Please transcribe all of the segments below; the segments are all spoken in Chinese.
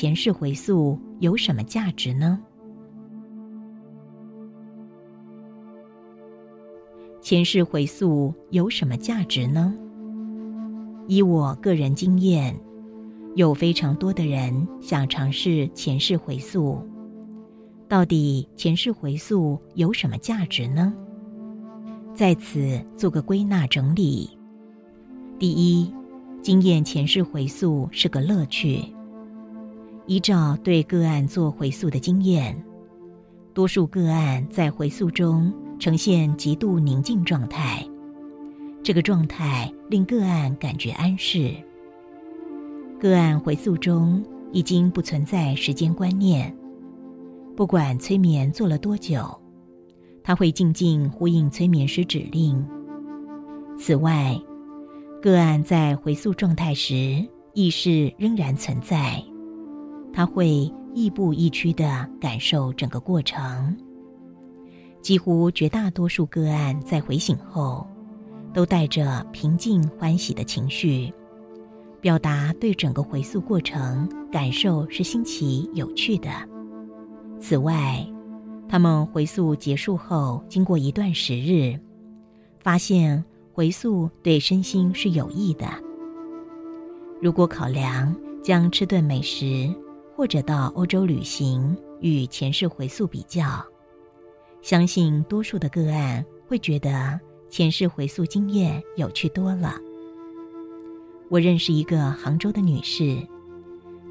前世回溯有什么价值呢？前世回溯有什么价值呢？以我个人经验，有非常多的人想尝试前世回溯。到底前世回溯有什么价值呢？在此做个归纳整理。第一，经验前世回溯是个乐趣。依照对个案做回溯的经验，多数个案在回溯中。呈现极度宁静状态，这个状态令个案感觉安适。个案回溯中已经不存在时间观念，不管催眠做了多久，他会静静呼应催眠师指令。此外，个案在回溯状态时，意识仍然存在，他会亦步亦趋地感受整个过程。几乎绝大多数个案在回醒后，都带着平静欢喜的情绪，表达对整个回溯过程感受是新奇有趣的。此外，他们回溯结束后，经过一段时日，发现回溯对身心是有益的。如果考量将吃顿美食或者到欧洲旅行与前世回溯比较。相信多数的个案会觉得前世回溯经验有趣多了。我认识一个杭州的女士，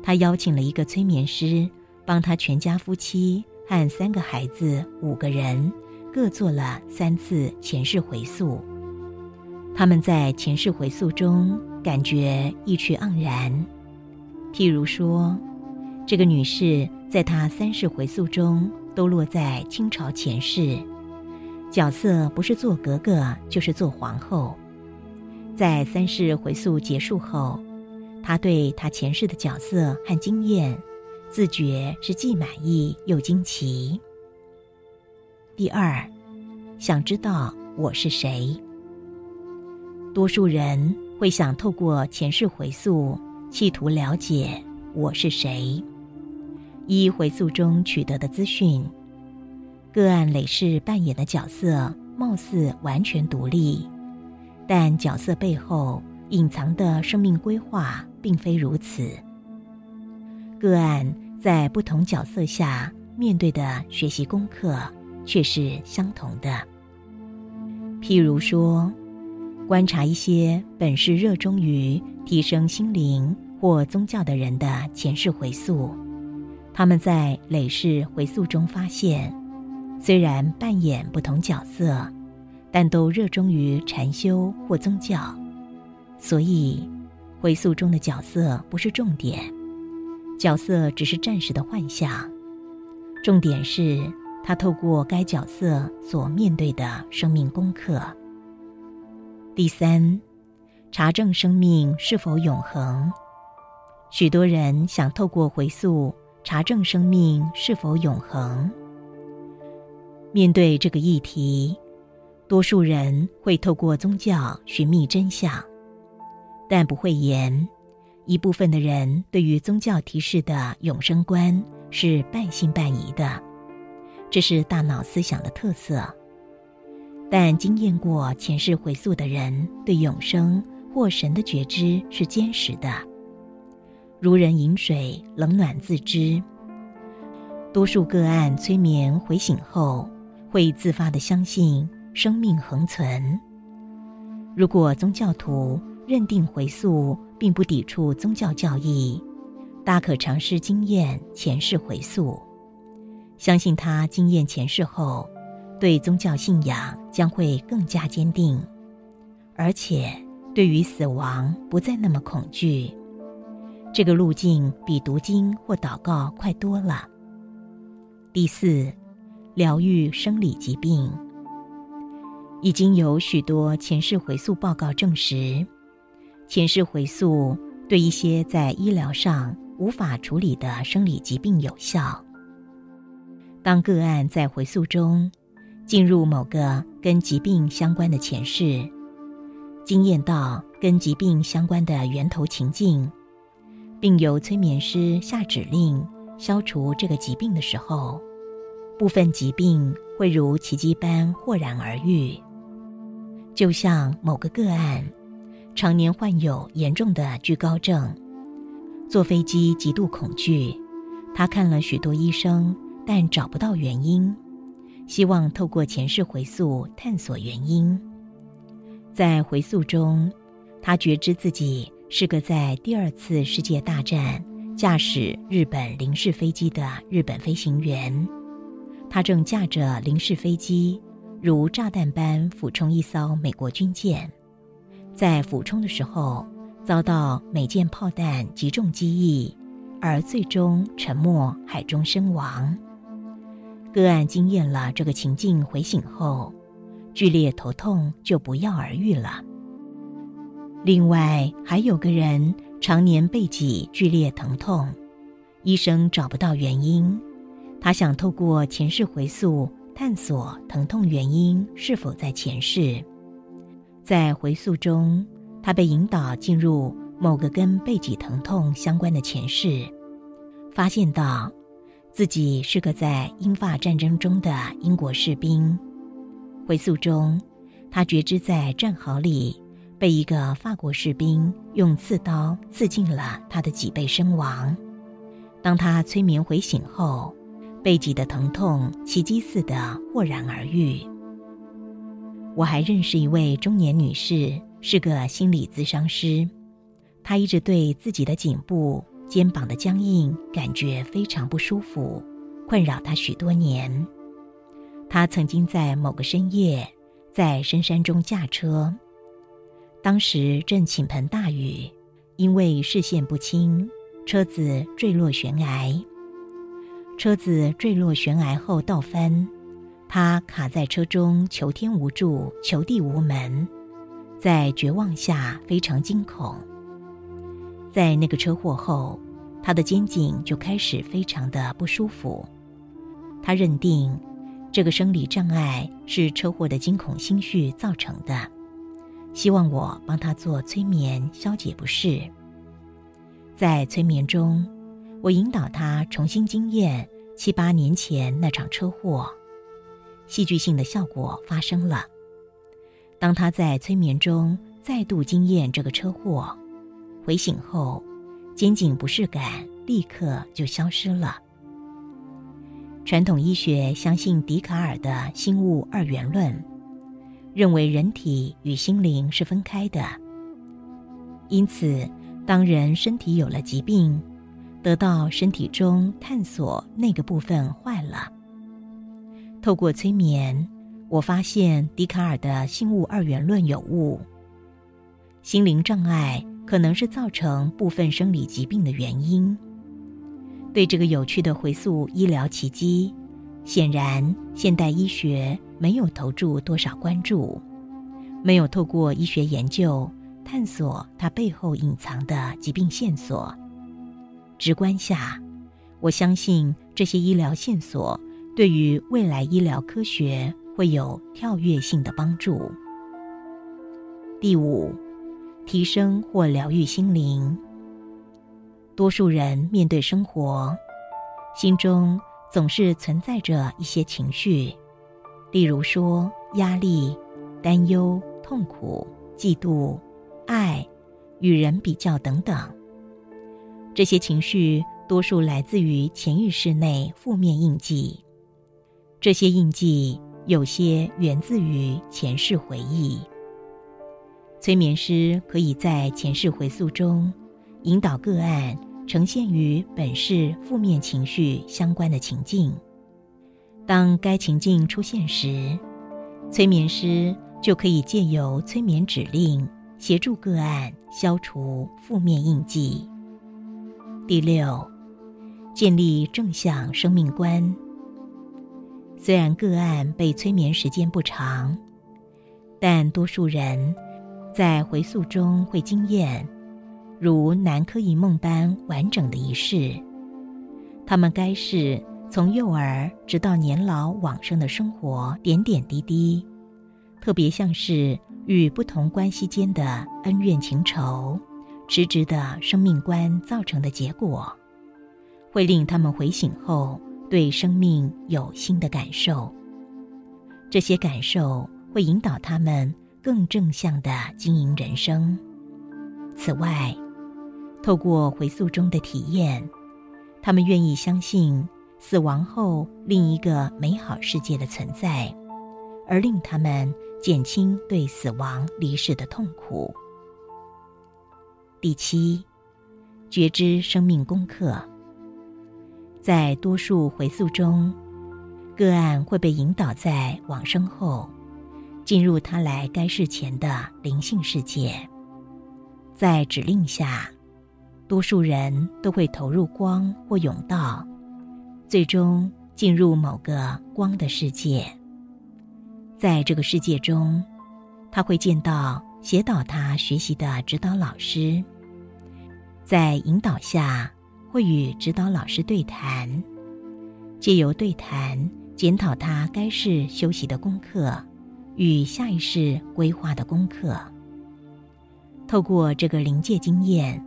她邀请了一个催眠师，帮她全家夫妻和三个孩子五个人各做了三次前世回溯。他们在前世回溯中感觉意趣盎然。譬如说，这个女士在她三世回溯中。都落在清朝前世，角色不是做格格就是做皇后。在三世回溯结束后，他对他前世的角色和经验，自觉是既满意又惊奇。第二，想知道我是谁。多数人会想透过前世回溯，企图了解我是谁。依回溯中取得的资讯，个案累世扮演的角色貌似完全独立，但角色背后隐藏的生命规划并非如此。个案在不同角色下面对的学习功课却是相同的。譬如说，观察一些本是热衷于提升心灵或宗教的人的前世回溯。他们在累世回溯中发现，虽然扮演不同角色，但都热衷于禅修或宗教，所以回溯中的角色不是重点，角色只是暂时的幻象。重点是他透过该角色所面对的生命功课。第三，查证生命是否永恒。许多人想透过回溯。查证生命是否永恒？面对这个议题，多数人会透过宗教寻觅真相，但不会言。一部分的人对于宗教提示的永生观是半信半疑的，这是大脑思想的特色。但经验过前世回溯的人，对永生或神的觉知是坚实的。如人饮水，冷暖自知。多数个案催眠回醒后，会自发的相信生命恒存。如果宗教徒认定回溯并不抵触宗教教义，大可尝试经验前世回溯，相信他经验前世后，对宗教信仰将会更加坚定，而且对于死亡不再那么恐惧。这个路径比读经或祷告快多了。第四，疗愈生理疾病。已经有许多前世回溯报告证实，前世回溯对一些在医疗上无法处理的生理疾病有效。当个案在回溯中进入某个跟疾病相关的前世，经验到跟疾病相关的源头情境。并由催眠师下指令消除这个疾病的时候，部分疾病会如奇迹般豁然而愈。就像某个个案，常年患有严重的惧高症，坐飞机极度恐惧，他看了许多医生，但找不到原因，希望透过前世回溯探索原因。在回溯中，他觉知自己是个在第二次世界大战驾驶日本零式飞机的日本飞行员。他正驾着零式飞机，如炸弹般俯冲一艘美国军舰，在俯冲的时候遭到美舰炮弹击中机翼，而最终沉没海中身亡。个案经验了这个情境，回醒后。剧烈头痛就不药而愈了。另外还有个人常年背脊剧烈疼痛，医生找不到原因，他想透过前世回溯探索疼痛原因是否在前世。在回溯中，他被引导进入某个跟背脊疼痛相关的前世，发现到自己是个在英法战争中的英国士兵。回溯中，他觉知在战壕里被一个法国士兵用刺刀刺进了他的脊背身亡。当他催眠回醒后，背脊的疼痛奇迹似的豁然而愈。我还认识一位中年女士，是个心理咨商师。她一直对自己的颈部、肩膀的僵硬感觉非常不舒服，困扰她许多年。她曾经在某个深夜，在深山中驾车，当时正倾盆大雨，因为视线不清，车子坠落悬崖。车子坠落悬崖后倒翻，他卡在车中，求天无助，求地无门，在绝望下非常惊恐。在那个车祸后，他的肩颈就开始非常的不舒服，他认定。这个生理障碍是车祸的惊恐心绪造成的，希望我帮他做催眠消解不适。在催眠中，我引导他重新经验七八年前那场车祸，戏剧性的效果发生了。当他在催眠中再度经验这个车祸，回醒后，肩颈不适感立刻就消失了。传统医学相信笛卡尔的心物二元论，认为人体与心灵是分开的。因此，当人身体有了疾病，得到身体中探索那个部分坏了。透过催眠，我发现笛卡尔的心物二元论有误。心灵障碍可能是造成部分生理疾病的原因。对这个有趣的回溯医疗奇迹，显然现代医学没有投注多少关注，没有透过医学研究探索它背后隐藏的疾病线索。直观下，我相信这些医疗线索对于未来医疗科学会有跳跃性的帮助。第五，提升或疗愈心灵。多数人面对生活，心中总是存在着一些情绪，例如说压力、担忧、痛苦、嫉妒、爱、与人比较等等。这些情绪多数来自于潜意识内负面印记，这些印记有些源自于前世回忆。催眠师可以在前世回溯中引导个案。呈现与本世负面情绪相关的情境，当该情境出现时，催眠师就可以借由催眠指令协助个案消除负面印记。第六，建立正向生命观。虽然个案被催眠时间不长，但多数人在回溯中会经验。如南柯一梦般完整的一世，他们该是从幼儿直到年老往生的生活点点滴滴，特别像是与不同关系间的恩怨情仇，直直的生命观造成的结果，会令他们回醒后对生命有新的感受。这些感受会引导他们更正向的经营人生。此外，透过回溯中的体验，他们愿意相信死亡后另一个美好世界的存在，而令他们减轻对死亡离世的痛苦。第七，觉知生命功课。在多数回溯中，个案会被引导在往生后，进入他来该世前的灵性世界。在指令下，多数人都会投入光或甬道，最终进入某个光的世界。在这个世界中，他会见到。协导他学习的指导老师，在引导下会与指导老师对谈，借由对谈检讨他该世修习的功课与下一世规划的功课。透过这个临界经验，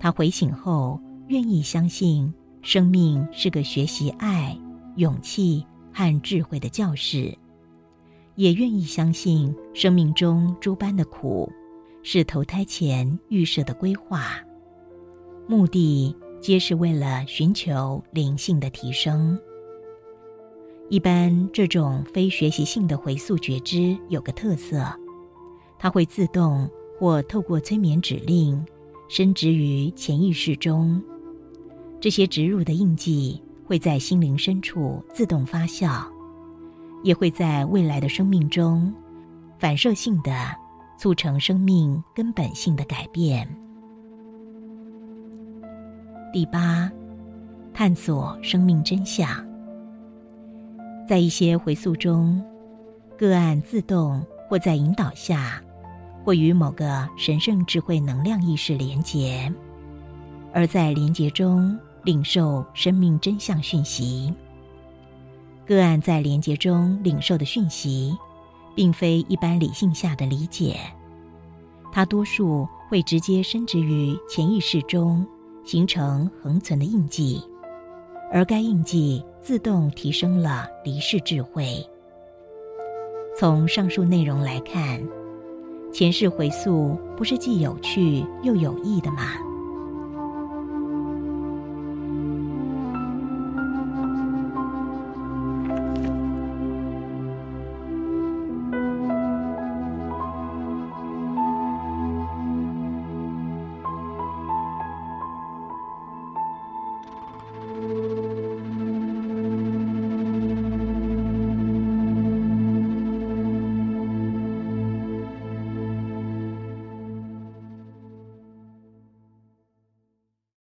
他回醒后愿意相信生命是个学习爱、勇气和智慧的教室。也愿意相信生命中诸般的苦，是投胎前预设的规划，目的皆是为了寻求灵性的提升。一般这种非学习性的回溯觉知有个特色，它会自动或透过催眠指令，深植于潜意识中。这些植入的印记会在心灵深处自动发酵。也会在未来的生命中，反射性的促成生命根本性的改变。第八，探索生命真相。在一些回溯中，个案自动或在引导下，会与某个神圣智慧能量意识连结，而在连结中领受生命真相讯息。个案在连接中领受的讯息，并非一般理性下的理解，它多数会直接升植于潜意识中，形成恒存的印记，而该印记自动提升了离世智慧。从上述内容来看，前世回溯不是既有趣又有益的吗？